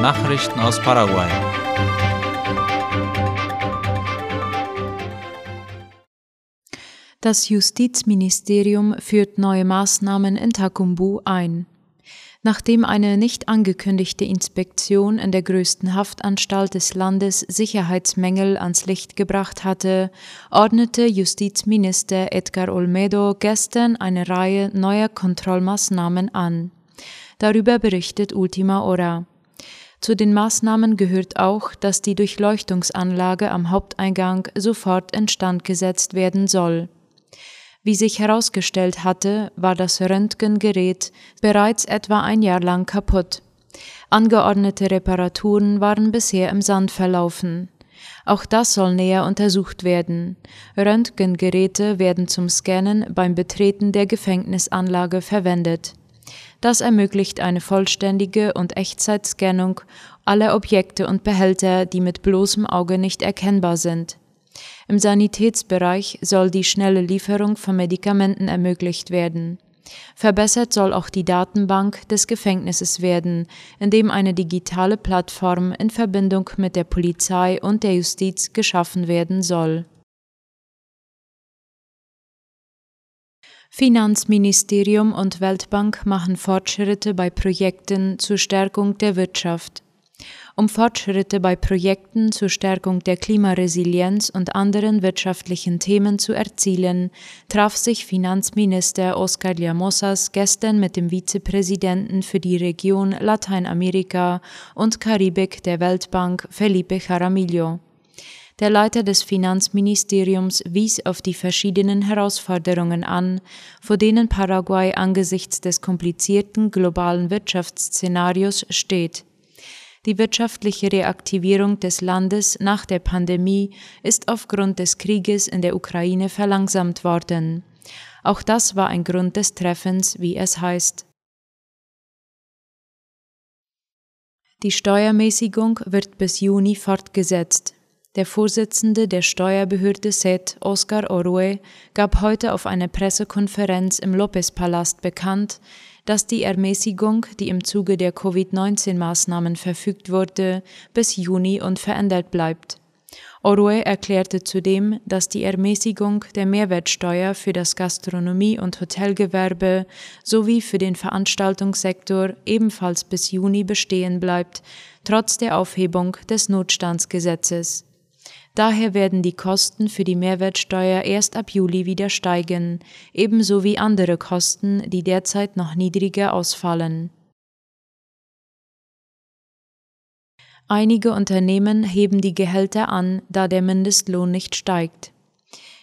Nachrichten aus Paraguay. Das Justizministerium führt neue Maßnahmen in Takumbu ein. Nachdem eine nicht angekündigte Inspektion in der größten Haftanstalt des Landes Sicherheitsmängel ans Licht gebracht hatte, ordnete Justizminister Edgar Olmedo gestern eine Reihe neuer Kontrollmaßnahmen an. Darüber berichtet Ultima Hora. Zu den Maßnahmen gehört auch, dass die Durchleuchtungsanlage am Haupteingang sofort instand gesetzt werden soll. Wie sich herausgestellt hatte, war das Röntgengerät bereits etwa ein Jahr lang kaputt. Angeordnete Reparaturen waren bisher im Sand verlaufen. Auch das soll näher untersucht werden. Röntgengeräte werden zum Scannen beim Betreten der Gefängnisanlage verwendet. Das ermöglicht eine vollständige und Echtzeitscannung aller Objekte und Behälter, die mit bloßem Auge nicht erkennbar sind. Im Sanitätsbereich soll die schnelle Lieferung von Medikamenten ermöglicht werden. Verbessert soll auch die Datenbank des Gefängnisses werden, indem eine digitale Plattform in Verbindung mit der Polizei und der Justiz geschaffen werden soll. Finanzministerium und Weltbank machen Fortschritte bei Projekten zur Stärkung der Wirtschaft. Um Fortschritte bei Projekten zur Stärkung der Klimaresilienz und anderen wirtschaftlichen Themen zu erzielen, traf sich Finanzminister Oscar Llamosas gestern mit dem Vizepräsidenten für die Region Lateinamerika und Karibik der Weltbank Felipe Jaramillo. Der Leiter des Finanzministeriums wies auf die verschiedenen Herausforderungen an, vor denen Paraguay angesichts des komplizierten globalen Wirtschaftsszenarios steht. Die wirtschaftliche Reaktivierung des Landes nach der Pandemie ist aufgrund des Krieges in der Ukraine verlangsamt worden. Auch das war ein Grund des Treffens, wie es heißt. Die Steuermäßigung wird bis Juni fortgesetzt. Der Vorsitzende der Steuerbehörde SET, Oscar Orue, gab heute auf einer Pressekonferenz im Lopez-Palast bekannt, dass die Ermäßigung, die im Zuge der Covid-19-Maßnahmen verfügt wurde, bis Juni unverändert bleibt. Orue erklärte zudem, dass die Ermäßigung der Mehrwertsteuer für das Gastronomie- und Hotelgewerbe sowie für den Veranstaltungssektor ebenfalls bis Juni bestehen bleibt, trotz der Aufhebung des Notstandsgesetzes. Daher werden die Kosten für die Mehrwertsteuer erst ab Juli wieder steigen, ebenso wie andere Kosten, die derzeit noch niedriger ausfallen. Einige Unternehmen heben die Gehälter an, da der Mindestlohn nicht steigt.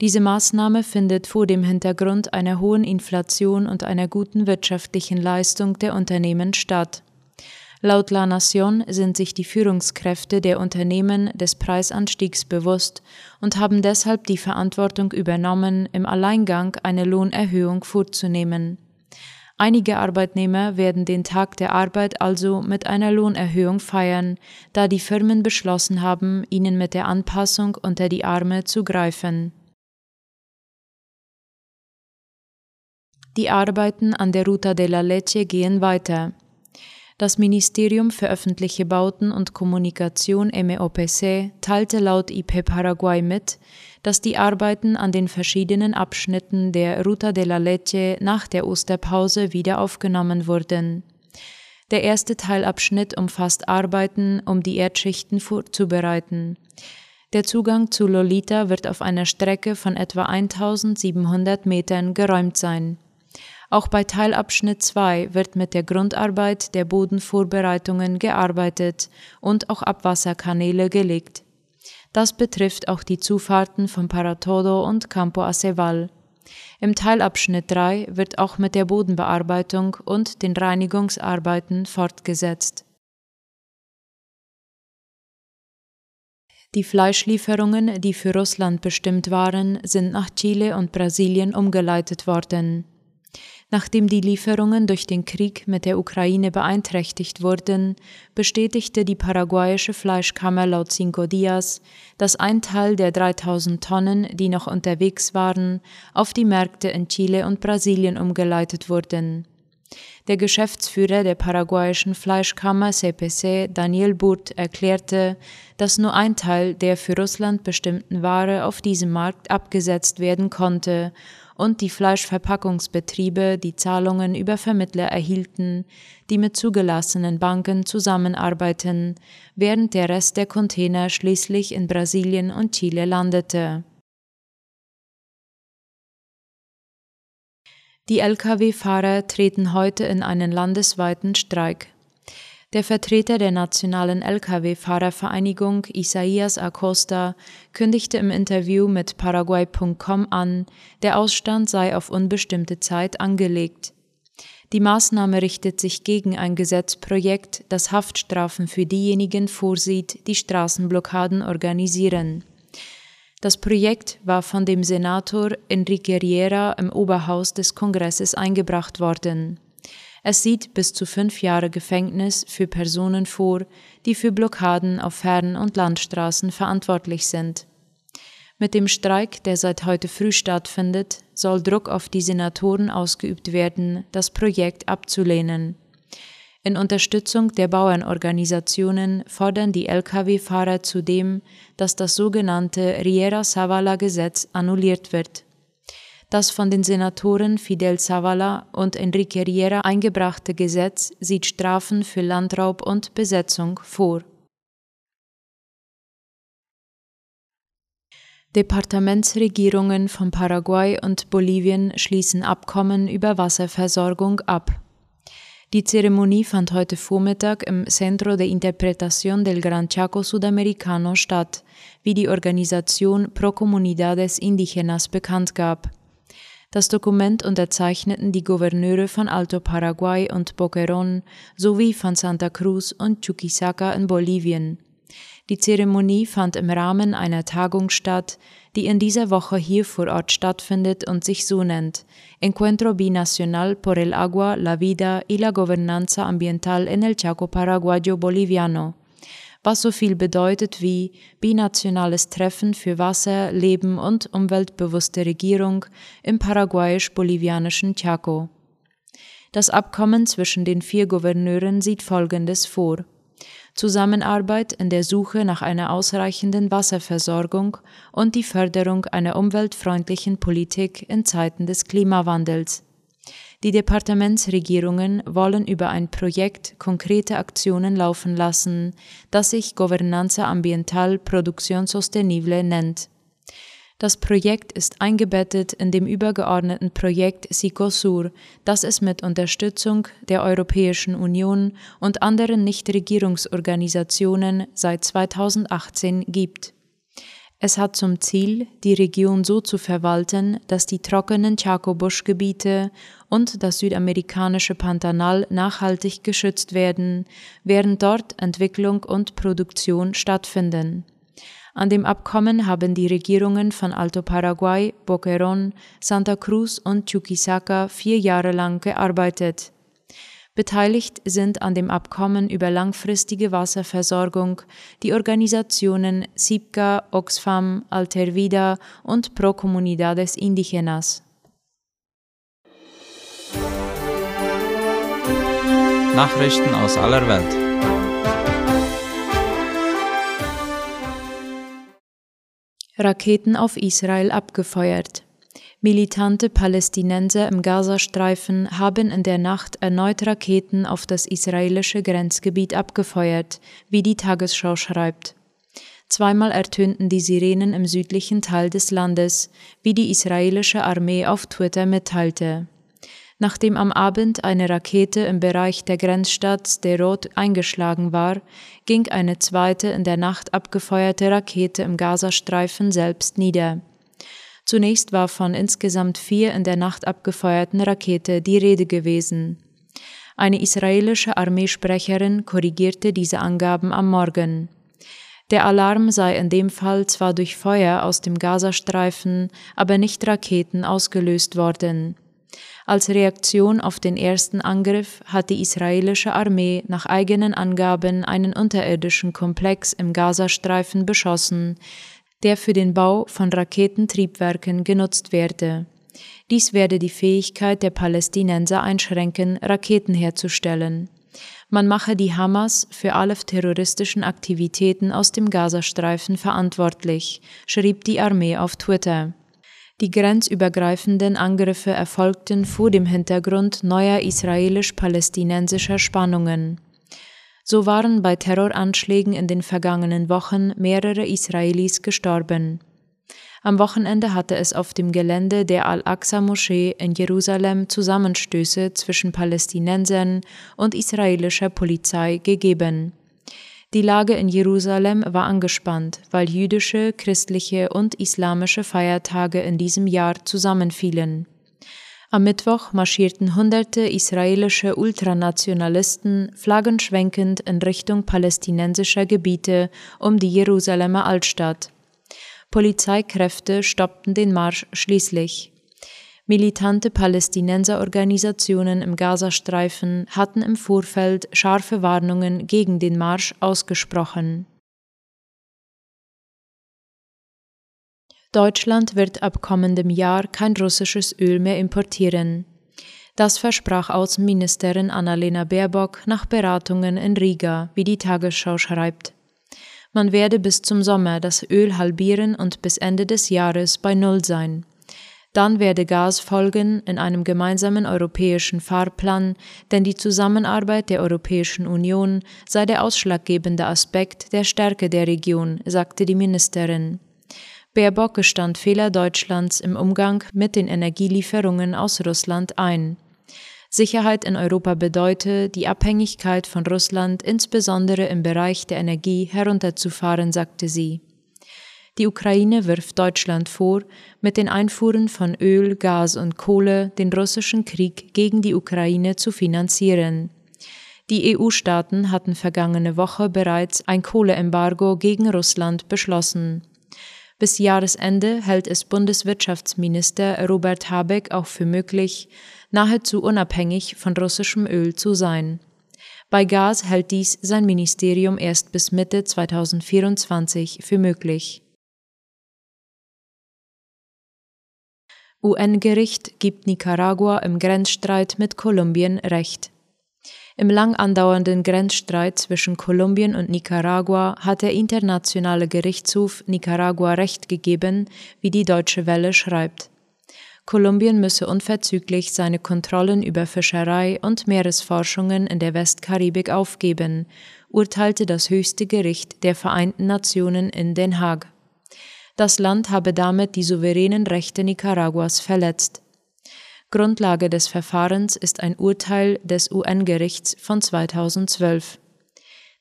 Diese Maßnahme findet vor dem Hintergrund einer hohen Inflation und einer guten wirtschaftlichen Leistung der Unternehmen statt. Laut La Nation sind sich die Führungskräfte der Unternehmen des Preisanstiegs bewusst und haben deshalb die Verantwortung übernommen, im Alleingang eine Lohnerhöhung vorzunehmen. Einige Arbeitnehmer werden den Tag der Arbeit also mit einer Lohnerhöhung feiern, da die Firmen beschlossen haben, ihnen mit der Anpassung unter die Arme zu greifen. Die Arbeiten an der Ruta de la Leche gehen weiter. Das Ministerium für öffentliche Bauten und Kommunikation MEOPC teilte laut IP Paraguay mit, dass die Arbeiten an den verschiedenen Abschnitten der Ruta de la Leche nach der Osterpause wieder aufgenommen wurden. Der erste Teilabschnitt umfasst Arbeiten, um die Erdschichten vorzubereiten. Der Zugang zu Lolita wird auf einer Strecke von etwa 1700 Metern geräumt sein. Auch bei Teilabschnitt 2 wird mit der Grundarbeit der Bodenvorbereitungen gearbeitet und auch Abwasserkanäle gelegt. Das betrifft auch die Zufahrten von Paratodo und Campo Aceval. Im Teilabschnitt 3 wird auch mit der Bodenbearbeitung und den Reinigungsarbeiten fortgesetzt. Die Fleischlieferungen, die für Russland bestimmt waren, sind nach Chile und Brasilien umgeleitet worden. Nachdem die Lieferungen durch den Krieg mit der Ukraine beeinträchtigt wurden, bestätigte die paraguayische Fleischkammer laut Cinco Dias, dass ein Teil der 3000 Tonnen, die noch unterwegs waren, auf die Märkte in Chile und Brasilien umgeleitet wurden. Der Geschäftsführer der paraguayischen Fleischkammer CPC, Daniel Burt, erklärte, dass nur ein Teil der für Russland bestimmten Ware auf diesem Markt abgesetzt werden konnte und die Fleischverpackungsbetriebe die Zahlungen über Vermittler erhielten, die mit zugelassenen Banken zusammenarbeiten, während der Rest der Container schließlich in Brasilien und Chile landete. Die Lkw-Fahrer treten heute in einen landesweiten Streik. Der Vertreter der nationalen Lkw-Fahrervereinigung Isaias Acosta kündigte im Interview mit Paraguay.com an, der Ausstand sei auf unbestimmte Zeit angelegt. Die Maßnahme richtet sich gegen ein Gesetzprojekt, das Haftstrafen für diejenigen vorsieht, die Straßenblockaden organisieren. Das Projekt war von dem Senator Enrique Riera im Oberhaus des Kongresses eingebracht worden. Es sieht bis zu fünf Jahre Gefängnis für Personen vor, die für Blockaden auf Fern- und Landstraßen verantwortlich sind. Mit dem Streik, der seit heute früh stattfindet, soll Druck auf die Senatoren ausgeübt werden, das Projekt abzulehnen. In Unterstützung der Bauernorganisationen fordern die Lkw-Fahrer zudem, dass das sogenannte Riera-Savala-Gesetz annulliert wird. Das von den Senatoren Fidel Zavala und Enrique Riera eingebrachte Gesetz sieht Strafen für Landraub und Besetzung vor. Departementsregierungen von Paraguay und Bolivien schließen Abkommen über Wasserversorgung ab. Die Zeremonie fand heute Vormittag im Centro de Interpretación del Gran Chaco Sudamericano statt, wie die Organisation Pro Comunidades Indígenas bekannt gab. Das Dokument unterzeichneten die Gouverneure von Alto Paraguay und Boquerón sowie von Santa Cruz und Chuquisaca in Bolivien. Die Zeremonie fand im Rahmen einer Tagung statt, die in dieser Woche hier vor Ort stattfindet und sich so nennt Encuentro Binacional por el Agua, la Vida y la Gobernanza Ambiental en el Chaco Paraguayo Boliviano was so viel bedeutet wie binationales Treffen für Wasser, Leben und umweltbewusste Regierung im paraguayisch-bolivianischen Chaco. Das Abkommen zwischen den vier Gouverneuren sieht Folgendes vor. Zusammenarbeit in der Suche nach einer ausreichenden Wasserversorgung und die Förderung einer umweltfreundlichen Politik in Zeiten des Klimawandels. Die Departementsregierungen wollen über ein Projekt konkrete Aktionen laufen lassen, das sich Gobernanza Ambiental Producción Sostenible nennt. Das Projekt ist eingebettet in dem übergeordneten Projekt SICOSUR, das es mit Unterstützung der Europäischen Union und anderen Nichtregierungsorganisationen seit 2018 gibt. Es hat zum Ziel, die Region so zu verwalten, dass die trockenen Chaco-Buschgebiete und das südamerikanische Pantanal nachhaltig geschützt werden, während dort Entwicklung und Produktion stattfinden. An dem Abkommen haben die Regierungen von Alto Paraguay, Boquerón, Santa Cruz und Chuquisaca vier Jahre lang gearbeitet. Beteiligt sind an dem Abkommen über langfristige Wasserversorgung die Organisationen SIPCA, Oxfam, Altervida und Pro Comunidades Indígenas. Nachrichten aus aller Welt. Raketen auf Israel abgefeuert. Militante Palästinenser im Gazastreifen haben in der Nacht erneut Raketen auf das israelische Grenzgebiet abgefeuert, wie die Tagesschau schreibt. Zweimal ertönten die Sirenen im südlichen Teil des Landes, wie die israelische Armee auf Twitter mitteilte. Nachdem am Abend eine Rakete im Bereich der Grenzstadt Sderot eingeschlagen war, ging eine zweite in der Nacht abgefeuerte Rakete im Gazastreifen selbst nieder. Zunächst war von insgesamt vier in der Nacht abgefeuerten Rakete die Rede gewesen. Eine israelische Armeesprecherin korrigierte diese Angaben am Morgen. Der Alarm sei in dem Fall zwar durch Feuer aus dem Gazastreifen, aber nicht Raketen ausgelöst worden. Als Reaktion auf den ersten Angriff hat die israelische Armee nach eigenen Angaben einen unterirdischen Komplex im Gazastreifen beschossen, der für den Bau von Raketentriebwerken genutzt werde. Dies werde die Fähigkeit der Palästinenser einschränken, Raketen herzustellen. Man mache die Hamas für alle terroristischen Aktivitäten aus dem Gazastreifen verantwortlich, schrieb die Armee auf Twitter. Die grenzübergreifenden Angriffe erfolgten vor dem Hintergrund neuer israelisch-palästinensischer Spannungen. So waren bei Terroranschlägen in den vergangenen Wochen mehrere Israelis gestorben. Am Wochenende hatte es auf dem Gelände der Al-Aqsa-Moschee in Jerusalem Zusammenstöße zwischen Palästinensern und israelischer Polizei gegeben. Die Lage in Jerusalem war angespannt, weil jüdische, christliche und islamische Feiertage in diesem Jahr zusammenfielen. Am Mittwoch marschierten hunderte israelische Ultranationalisten flaggenschwenkend in Richtung palästinensischer Gebiete um die Jerusalemer Altstadt. Polizeikräfte stoppten den Marsch schließlich. Militante Palästinenserorganisationen im Gazastreifen hatten im Vorfeld scharfe Warnungen gegen den Marsch ausgesprochen. Deutschland wird ab kommendem Jahr kein russisches Öl mehr importieren. Das versprach Außenministerin Annalena Baerbock nach Beratungen in Riga, wie die Tagesschau schreibt. Man werde bis zum Sommer das Öl halbieren und bis Ende des Jahres bei Null sein. Dann werde Gas folgen in einem gemeinsamen europäischen Fahrplan, denn die Zusammenarbeit der Europäischen Union sei der ausschlaggebende Aspekt der Stärke der Region, sagte die Ministerin. Baerbock gestand Fehler Deutschlands im Umgang mit den Energielieferungen aus Russland ein. Sicherheit in Europa bedeute, die Abhängigkeit von Russland insbesondere im Bereich der Energie herunterzufahren, sagte sie. Die Ukraine wirft Deutschland vor, mit den Einfuhren von Öl, Gas und Kohle den russischen Krieg gegen die Ukraine zu finanzieren. Die EU-Staaten hatten vergangene Woche bereits ein Kohleembargo gegen Russland beschlossen. Bis Jahresende hält es Bundeswirtschaftsminister Robert Habeck auch für möglich, nahezu unabhängig von russischem Öl zu sein. Bei Gas hält dies sein Ministerium erst bis Mitte 2024 für möglich. UN-Gericht gibt Nicaragua im Grenzstreit mit Kolumbien Recht. Im lang andauernden Grenzstreit zwischen Kolumbien und Nicaragua hat der Internationale Gerichtshof Nicaragua Recht gegeben, wie die Deutsche Welle schreibt. Kolumbien müsse unverzüglich seine Kontrollen über Fischerei und Meeresforschungen in der Westkaribik aufgeben, urteilte das höchste Gericht der Vereinten Nationen in Den Haag. Das Land habe damit die souveränen Rechte Nicaraguas verletzt. Grundlage des Verfahrens ist ein Urteil des UN-Gerichts von 2012.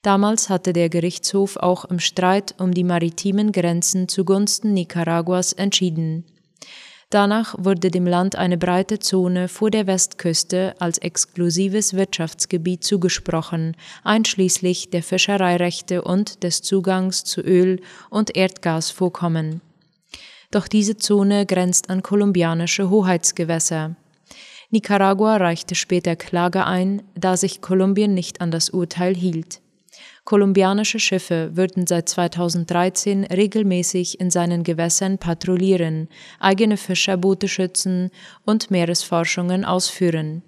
Damals hatte der Gerichtshof auch im Streit um die maritimen Grenzen zugunsten Nicaraguas entschieden. Danach wurde dem Land eine breite Zone vor der Westküste als exklusives Wirtschaftsgebiet zugesprochen, einschließlich der Fischereirechte und des Zugangs zu Öl- und Erdgasvorkommen. Doch diese Zone grenzt an kolumbianische Hoheitsgewässer. Nicaragua reichte später Klage ein, da sich Kolumbien nicht an das Urteil hielt. Kolumbianische Schiffe würden seit 2013 regelmäßig in seinen Gewässern patrouillieren, eigene Fischerboote schützen und Meeresforschungen ausführen.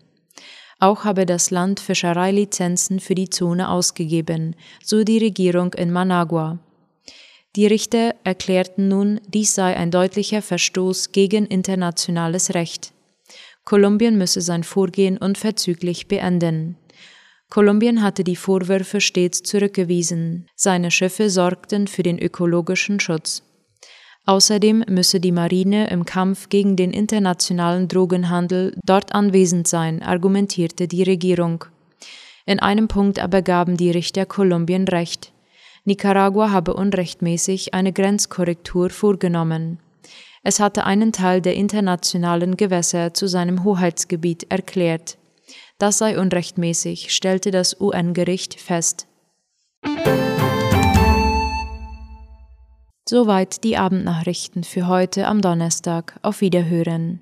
Auch habe das Land Fischereilizenzen für die Zone ausgegeben, so die Regierung in Managua. Die Richter erklärten nun, dies sei ein deutlicher Verstoß gegen internationales Recht. Kolumbien müsse sein Vorgehen unverzüglich beenden. Kolumbien hatte die Vorwürfe stets zurückgewiesen. Seine Schiffe sorgten für den ökologischen Schutz. Außerdem müsse die Marine im Kampf gegen den internationalen Drogenhandel dort anwesend sein, argumentierte die Regierung. In einem Punkt aber gaben die Richter Kolumbien recht. Nicaragua habe unrechtmäßig eine Grenzkorrektur vorgenommen. Es hatte einen Teil der internationalen Gewässer zu seinem Hoheitsgebiet erklärt. Das sei unrechtmäßig, stellte das UN-Gericht fest. Soweit die Abendnachrichten für heute am Donnerstag. Auf Wiederhören.